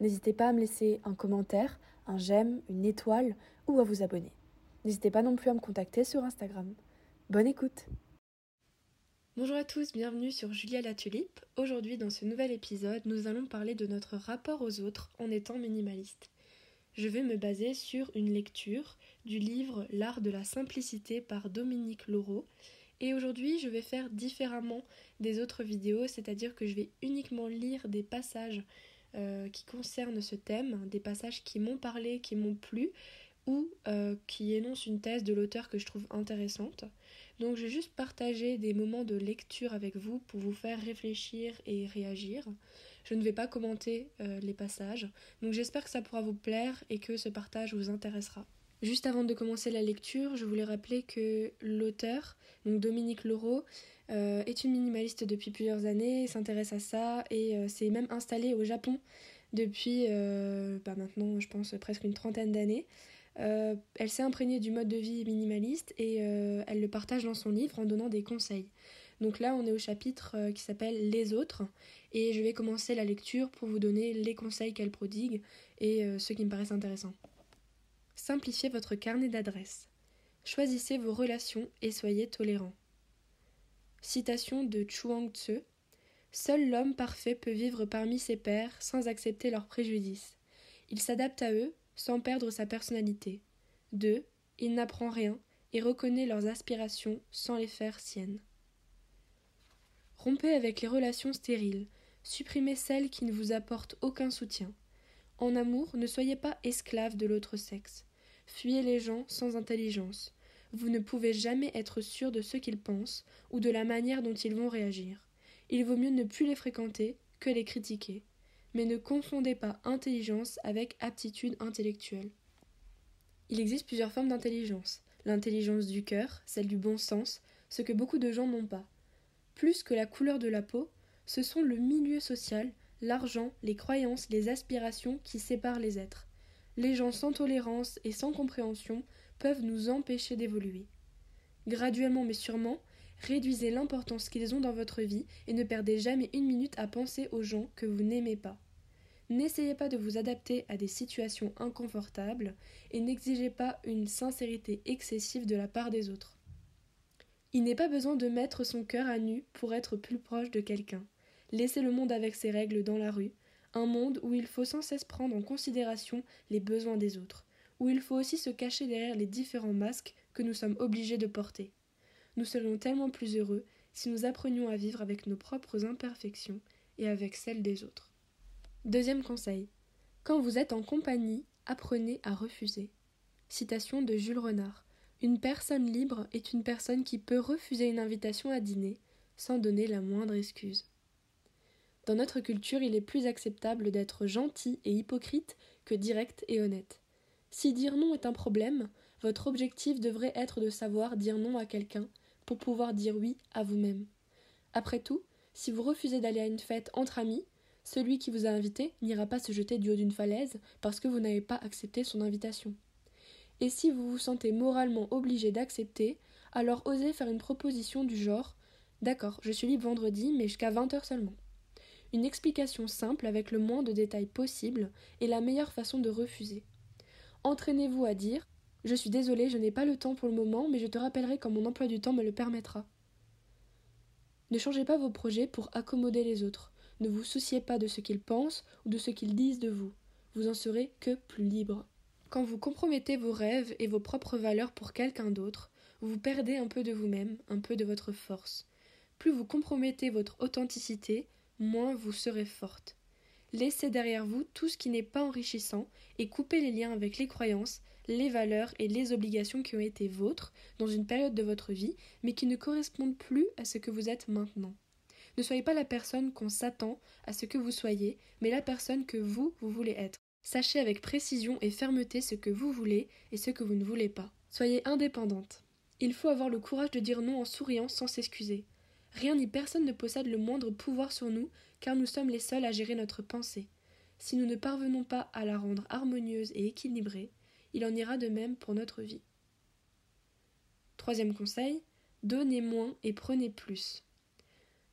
N'hésitez pas à me laisser un commentaire, un j'aime, une étoile ou à vous abonner. N'hésitez pas non plus à me contacter sur Instagram. Bonne écoute Bonjour à tous, bienvenue sur Julia la Tulipe. Aujourd'hui dans ce nouvel épisode, nous allons parler de notre rapport aux autres en étant minimaliste. Je vais me baser sur une lecture du livre L'art de la simplicité par Dominique Laureau. Et aujourd'hui, je vais faire différemment des autres vidéos, c'est-à-dire que je vais uniquement lire des passages euh, qui concernent ce thème, des passages qui m'ont parlé, qui m'ont plu, ou euh, qui énoncent une thèse de l'auteur que je trouve intéressante. Donc je vais juste partager des moments de lecture avec vous pour vous faire réfléchir et réagir. Je ne vais pas commenter euh, les passages, donc j'espère que ça pourra vous plaire et que ce partage vous intéressera. Juste avant de commencer la lecture, je voulais rappeler que l'auteur, donc Dominique Laureau, euh, est une minimaliste depuis plusieurs années, s'intéresse à ça et euh, s'est même installée au Japon depuis euh, bah maintenant, je pense, presque une trentaine d'années. elle s'est imprégnée du mode de vie minimaliste et elle le partage dans son livre en donnant des conseils. Donc là, on est au chapitre qui s'appelle Les autres et je vais commencer la lecture pour vous donner les conseils qu'elle prodigue et ceux qui me paraissent intéressants. Simplifiez votre carnet d'adresses. Choisissez vos relations et soyez tolérants. Citation de Chuang Tzu Seul l'homme parfait peut vivre parmi ses pairs sans accepter leurs préjudices. Il s'adapte à eux sans perdre sa personnalité. 2. Il n'apprend rien et reconnaît leurs aspirations sans les faire siennes. Rompez avec les relations stériles, supprimez celles qui ne vous apportent aucun soutien. En amour, ne soyez pas esclave de l'autre sexe. Fuyez les gens sans intelligence. Vous ne pouvez jamais être sûr de ce qu'ils pensent ou de la manière dont ils vont réagir. Il vaut mieux ne plus les fréquenter que les critiquer. Mais ne confondez pas intelligence avec aptitude intellectuelle. Il existe plusieurs formes d'intelligence. L'intelligence du cœur, celle du bon sens, ce que beaucoup de gens n'ont pas. Plus que la couleur de la peau, ce sont le milieu social, l'argent, les croyances, les aspirations qui séparent les êtres. Les gens sans tolérance et sans compréhension peuvent nous empêcher d'évoluer. Graduellement mais sûrement, réduisez l'importance qu'ils ont dans votre vie et ne perdez jamais une minute à penser aux gens que vous n'aimez pas. N'essayez pas de vous adapter à des situations inconfortables et n'exigez pas une sincérité excessive de la part des autres. Il n'est pas besoin de mettre son cœur à nu pour être plus proche de quelqu'un. Laissez le monde avec ses règles dans la rue, un monde où il faut sans cesse prendre en considération les besoins des autres, où il faut aussi se cacher derrière les différents masques que nous sommes obligés de porter. Nous serions tellement plus heureux si nous apprenions à vivre avec nos propres imperfections et avec celles des autres. Deuxième conseil. Quand vous êtes en compagnie, apprenez à refuser. Citation de Jules Renard. Une personne libre est une personne qui peut refuser une invitation à dîner sans donner la moindre excuse. Dans notre culture, il est plus acceptable d'être gentil et hypocrite que direct et honnête. Si dire non est un problème, votre objectif devrait être de savoir dire non à quelqu'un pour pouvoir dire oui à vous-même. Après tout, si vous refusez d'aller à une fête entre amis, celui qui vous a invité n'ira pas se jeter du haut d'une falaise parce que vous n'avez pas accepté son invitation. Et si vous vous sentez moralement obligé d'accepter, alors osez faire une proposition du genre D'accord, je suis libre vendredi, mais jusqu'à 20 heures seulement. Une explication simple avec le moins de détails possible est la meilleure façon de refuser. Entraînez-vous à dire Je suis désolé, je n'ai pas le temps pour le moment, mais je te rappellerai quand mon emploi du temps me le permettra. Ne changez pas vos projets pour accommoder les autres. Ne vous souciez pas de ce qu'ils pensent ou de ce qu'ils disent de vous. Vous en serez que plus libre. Quand vous compromettez vos rêves et vos propres valeurs pour quelqu'un d'autre, vous perdez un peu de vous-même, un peu de votre force. Plus vous compromettez votre authenticité, moins vous serez forte. Laissez derrière vous tout ce qui n'est pas enrichissant et coupez les liens avec les croyances, les valeurs et les obligations qui ont été vôtres dans une période de votre vie, mais qui ne correspondent plus à ce que vous êtes maintenant. Ne soyez pas la personne qu'on s'attend à ce que vous soyez, mais la personne que vous, vous voulez être. Sachez avec précision et fermeté ce que vous voulez et ce que vous ne voulez pas. Soyez indépendante. Il faut avoir le courage de dire non en souriant sans s'excuser. Rien ni personne ne possède le moindre pouvoir sur nous, car nous sommes les seuls à gérer notre pensée. Si nous ne parvenons pas à la rendre harmonieuse et équilibrée, il en ira de même pour notre vie. Troisième conseil, donnez moins et prenez plus.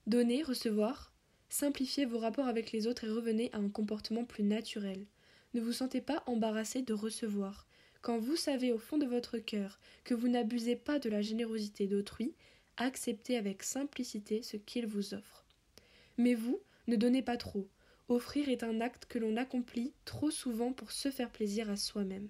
Donner, recevoir, simplifiez vos rapports avec les autres et revenez à un comportement plus naturel. Ne vous sentez pas embarrassé de recevoir. Quand vous savez au fond de votre cœur que vous n'abusez pas de la générosité d'autrui, acceptez avec simplicité ce qu'il vous offre. Mais vous, ne donnez pas trop. Offrir est un acte que l'on accomplit trop souvent pour se faire plaisir à soi-même.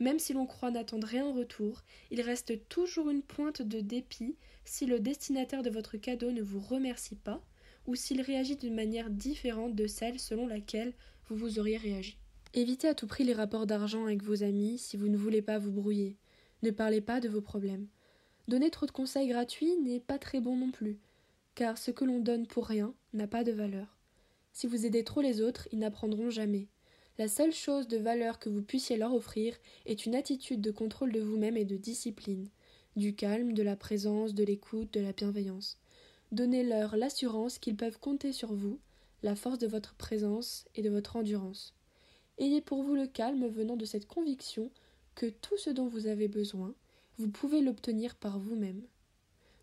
Même si l'on croit n'attendre rien en retour, il reste toujours une pointe de dépit si le destinataire de votre cadeau ne vous remercie pas ou s'il réagit d'une manière différente de celle selon laquelle vous vous auriez réagi. Évitez à tout prix les rapports d'argent avec vos amis si vous ne voulez pas vous brouiller. Ne parlez pas de vos problèmes. Donner trop de conseils gratuits n'est pas très bon non plus, car ce que l'on donne pour rien n'a pas de valeur. Si vous aidez trop les autres, ils n'apprendront jamais. La seule chose de valeur que vous puissiez leur offrir est une attitude de contrôle de vous-même et de discipline, du calme, de la présence, de l'écoute, de la bienveillance. Donnez-leur l'assurance qu'ils peuvent compter sur vous, la force de votre présence et de votre endurance. Ayez pour vous le calme venant de cette conviction que tout ce dont vous avez besoin, vous pouvez l'obtenir par vous-même.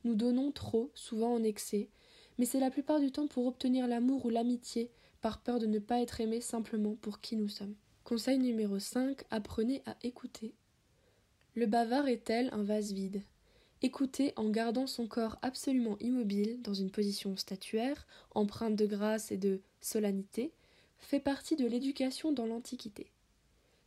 Nous donnons trop, souvent en excès, mais c'est la plupart du temps pour obtenir l'amour ou l'amitié par peur de ne pas être aimé simplement pour qui nous sommes. Conseil numéro 5 apprenez à écouter. Le bavard est tel un vase vide? Écouter en gardant son corps absolument immobile, dans une position statuaire, empreinte de grâce et de solennité, fait partie de l'éducation dans l'Antiquité.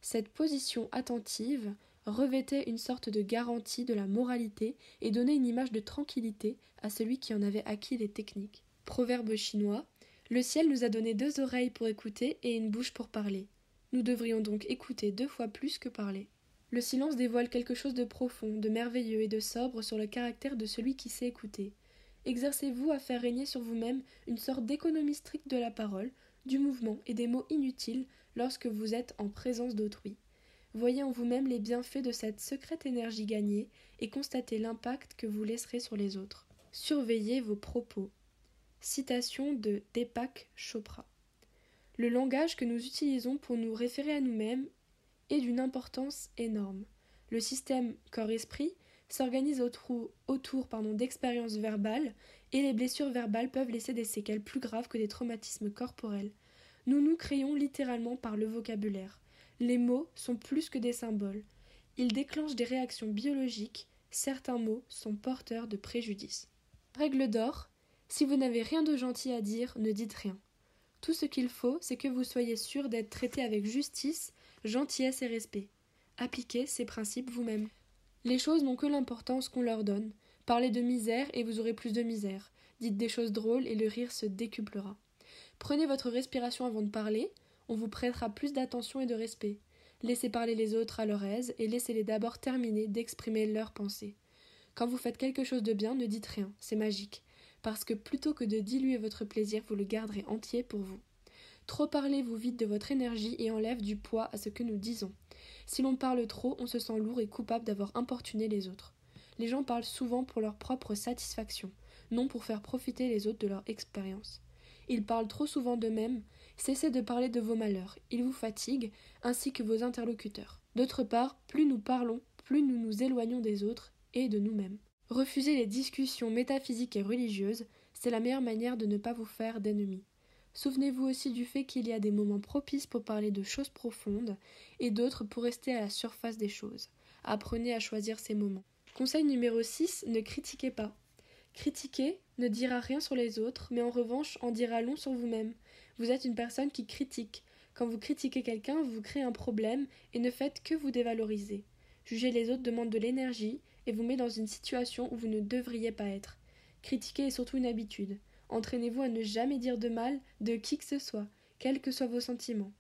Cette position attentive revêtait une sorte de garantie de la moralité et donnait une image de tranquillité à celui qui en avait acquis les techniques. Proverbe chinois le ciel nous a donné deux oreilles pour écouter et une bouche pour parler. Nous devrions donc écouter deux fois plus que parler. Le silence dévoile quelque chose de profond, de merveilleux et de sobre sur le caractère de celui qui sait écouter. Exercez-vous à faire régner sur vous-même une sorte d'économie stricte de la parole, du mouvement et des mots inutiles lorsque vous êtes en présence d'autrui. Voyez en vous-même les bienfaits de cette secrète énergie gagnée et constatez l'impact que vous laisserez sur les autres. Surveillez vos propos. Citation de Deepak Chopra. Le langage que nous utilisons pour nous référer à nous-mêmes est d'une importance énorme. Le système corps-esprit s'organise autour, autour d'expériences verbales et les blessures verbales peuvent laisser des séquelles plus graves que des traumatismes corporels. Nous nous créons littéralement par le vocabulaire. Les mots sont plus que des symboles. Ils déclenchent des réactions biologiques. Certains mots sont porteurs de préjudice. Règle d'or si vous n'avez rien de gentil à dire, ne dites rien. Tout ce qu'il faut, c'est que vous soyez sûr d'être traité avec justice, gentillesse et respect. Appliquez ces principes vous-même. Les choses n'ont que l'importance qu'on leur donne. Parlez de misère et vous aurez plus de misère. Dites des choses drôles et le rire se décuplera. Prenez votre respiration avant de parler, on vous prêtera plus d'attention et de respect. Laissez parler les autres à leur aise et laissez-les d'abord terminer d'exprimer leurs pensées. Quand vous faites quelque chose de bien, ne dites rien, c'est magique parce que plutôt que de diluer votre plaisir, vous le garderez entier pour vous. Trop parler vous vide de votre énergie et enlève du poids à ce que nous disons. Si l'on parle trop, on se sent lourd et coupable d'avoir importuné les autres. Les gens parlent souvent pour leur propre satisfaction, non pour faire profiter les autres de leur expérience. Ils parlent trop souvent d'eux-mêmes, cessez de parler de vos malheurs, ils vous fatiguent, ainsi que vos interlocuteurs. D'autre part, plus nous parlons, plus nous nous éloignons des autres et de nous-mêmes. Refuser les discussions métaphysiques et religieuses, c'est la meilleure manière de ne pas vous faire d'ennemis. Souvenez-vous aussi du fait qu'il y a des moments propices pour parler de choses profondes et d'autres pour rester à la surface des choses. Apprenez à choisir ces moments. Conseil numéro 6, ne critiquez pas. Critiquer ne dira rien sur les autres, mais en revanche en dira long sur vous-même. Vous êtes une personne qui critique. Quand vous critiquez quelqu'un, vous créez un problème et ne faites que vous dévaloriser. Juger les autres demande de l'énergie, et vous met dans une situation où vous ne devriez pas être. Critiquer est surtout une habitude. Entraînez-vous à ne jamais dire de mal de qui que ce soit, quels que soient vos sentiments.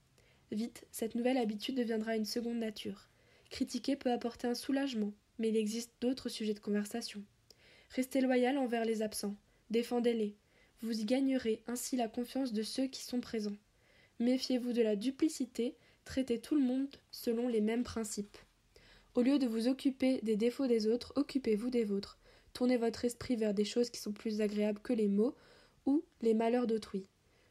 Vite, cette nouvelle habitude deviendra une seconde nature. Critiquer peut apporter un soulagement, mais il existe d'autres sujets de conversation. Restez loyal envers les absents, défendez-les. Vous y gagnerez ainsi la confiance de ceux qui sont présents. Méfiez-vous de la duplicité, traitez tout le monde selon les mêmes principes. Au lieu de vous occuper des défauts des autres, occupez-vous des vôtres. Tournez votre esprit vers des choses qui sont plus agréables que les mots ou les malheurs d'autrui.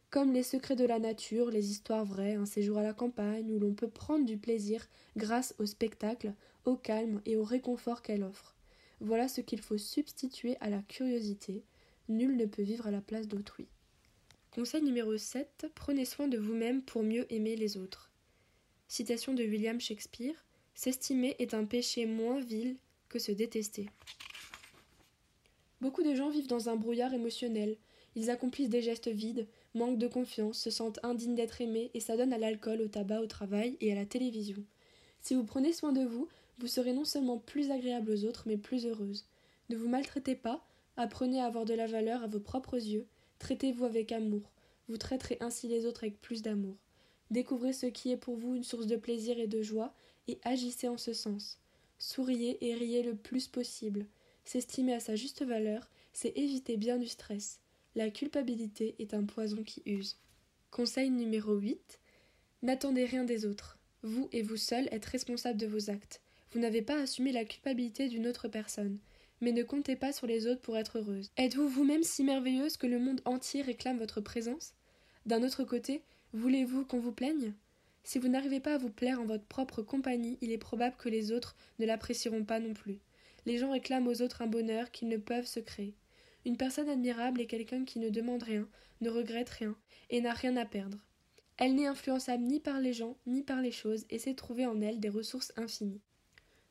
Comme les secrets de la nature, les histoires vraies, un séjour à la campagne où l'on peut prendre du plaisir grâce au spectacle, au calme et au réconfort qu'elle offre. Voilà ce qu'il faut substituer à la curiosité. Nul ne peut vivre à la place d'autrui. Conseil numéro 7. Prenez soin de vous-même pour mieux aimer les autres. Citation de William Shakespeare. S'estimer est un péché moins vil que se détester. Beaucoup de gens vivent dans un brouillard émotionnel. Ils accomplissent des gestes vides, manquent de confiance, se sentent indignes d'être aimés et s'adonnent à l'alcool, au tabac, au travail et à la télévision. Si vous prenez soin de vous, vous serez non seulement plus agréable aux autres, mais plus heureuse. Ne vous maltraitez pas, apprenez à avoir de la valeur à vos propres yeux, traitez-vous avec amour, vous traiterez ainsi les autres avec plus d'amour. Découvrez ce qui est pour vous une source de plaisir et de joie, et agissez en ce sens. Souriez et riez le plus possible. S'estimer à sa juste valeur, c'est éviter bien du stress. La culpabilité est un poison qui use. Conseil numéro 8. N'attendez rien des autres. Vous et vous seul êtes responsable de vos actes. Vous n'avez pas assumé la culpabilité d'une autre personne. Mais ne comptez pas sur les autres pour être heureuse. Êtes-vous vous-même si merveilleuse que le monde entier réclame votre présence? D'un autre côté, voulez-vous qu'on vous plaigne? Si vous n'arrivez pas à vous plaire en votre propre compagnie, il est probable que les autres ne l'apprécieront pas non plus. Les gens réclament aux autres un bonheur qu'ils ne peuvent se créer. Une personne admirable est quelqu'un qui ne demande rien, ne regrette rien, et n'a rien à perdre. Elle n'est influençable ni par les gens, ni par les choses, et sait trouver en elle des ressources infinies.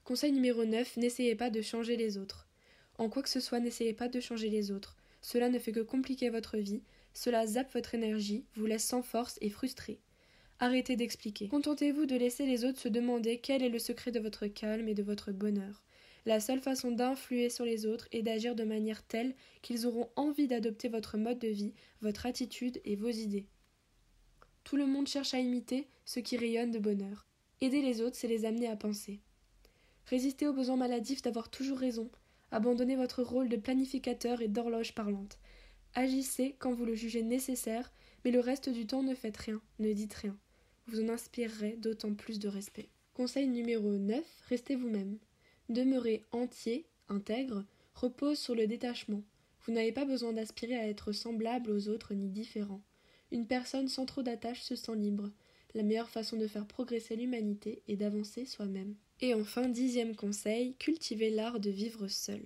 Conseil numéro 9. N'essayez pas de changer les autres. En quoi que ce soit, n'essayez pas de changer les autres. Cela ne fait que compliquer votre vie, cela zappe votre énergie, vous laisse sans force et frustré. Arrêtez d'expliquer. Contentez-vous de laisser les autres se demander quel est le secret de votre calme et de votre bonheur. La seule façon d'influer sur les autres est d'agir de manière telle qu'ils auront envie d'adopter votre mode de vie, votre attitude et vos idées. Tout le monde cherche à imiter ce qui rayonne de bonheur. Aider les autres, c'est les amener à penser. Résistez au besoin maladif d'avoir toujours raison. Abandonnez votre rôle de planificateur et d'horloge parlante. Agissez quand vous le jugez nécessaire, mais le reste du temps ne faites rien, ne dites rien. Vous en inspirerez d'autant plus de respect. Conseil numéro 9. Restez vous-même. Demeurez entier, intègre, repose sur le détachement. Vous n'avez pas besoin d'aspirer à être semblable aux autres ni différent. Une personne sans trop d'attache se sent libre. La meilleure façon de faire progresser l'humanité est d'avancer soi-même. Et enfin, dixième conseil, cultivez l'art de vivre seul.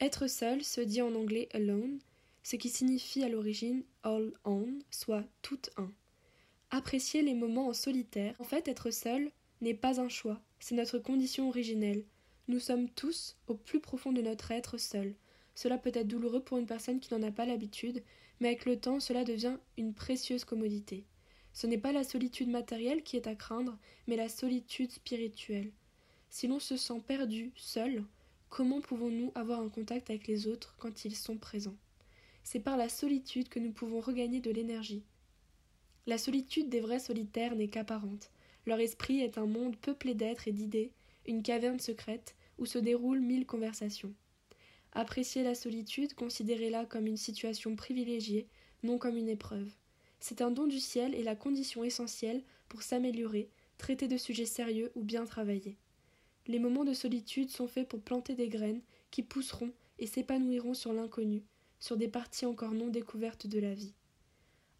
Être seul se dit en anglais alone, ce qui signifie à l'origine all on, soit tout un. Appréciez les moments en solitaire. En fait, être seul n'est pas un choix, c'est notre condition originelle. Nous sommes tous, au plus profond de notre être, seuls. Cela peut être douloureux pour une personne qui n'en a pas l'habitude, mais avec le temps, cela devient une précieuse commodité. Ce n'est pas la solitude matérielle qui est à craindre, mais la solitude spirituelle. Si l'on se sent perdu, seul, comment pouvons-nous avoir un contact avec les autres quand ils sont présents? C'est par la solitude que nous pouvons regagner de l'énergie. La solitude des vrais solitaires n'est qu'apparente. Leur esprit est un monde peuplé d'êtres et d'idées, une caverne secrète où se déroulent mille conversations. Appréciez la solitude, considérez-la comme une situation privilégiée, non comme une épreuve. C'est un don du ciel et la condition essentielle pour s'améliorer, traiter de sujets sérieux ou bien travailler. Les moments de solitude sont faits pour planter des graines qui pousseront et s'épanouiront sur l'inconnu, sur des parties encore non découvertes de la vie.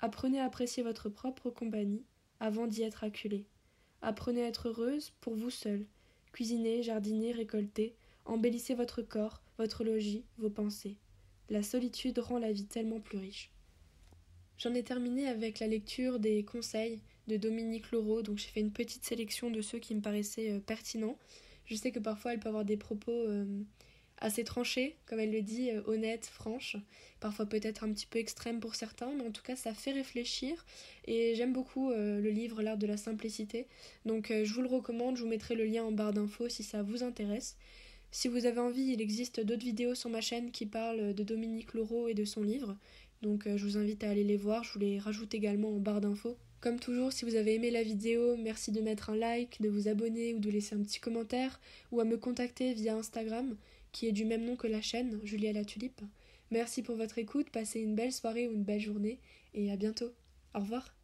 Apprenez à apprécier votre propre compagnie avant d'y être acculé. Apprenez à être heureuse pour vous seule. Cuisinez, jardinez, récoltez, embellissez votre corps, votre logis, vos pensées. La solitude rend la vie tellement plus riche. J'en ai terminé avec la lecture des conseils de Dominique Laureau, donc j'ai fait une petite sélection de ceux qui me paraissaient euh, pertinents. Je sais que parfois elle peut avoir des propos euh, assez tranchés, comme elle le dit, euh, honnêtes, franches, parfois peut-être un petit peu extrêmes pour certains, mais en tout cas ça fait réfléchir et j'aime beaucoup euh, le livre L'art de la simplicité. Donc je vous le recommande, je vous mettrai le lien en barre d'infos si ça vous intéresse. Si vous avez envie, il existe d'autres vidéos sur ma chaîne qui parlent de Dominique Laureau et de son livre. Donc je vous invite à aller les voir, je vous les rajoute également en barre d'infos. Comme toujours, si vous avez aimé la vidéo, merci de mettre un like, de vous abonner ou de laisser un petit commentaire, ou à me contacter via Instagram, qui est du même nom que la chaîne, Julia la Tulipe. Merci pour votre écoute, passez une belle soirée ou une belle journée, et à bientôt. Au revoir.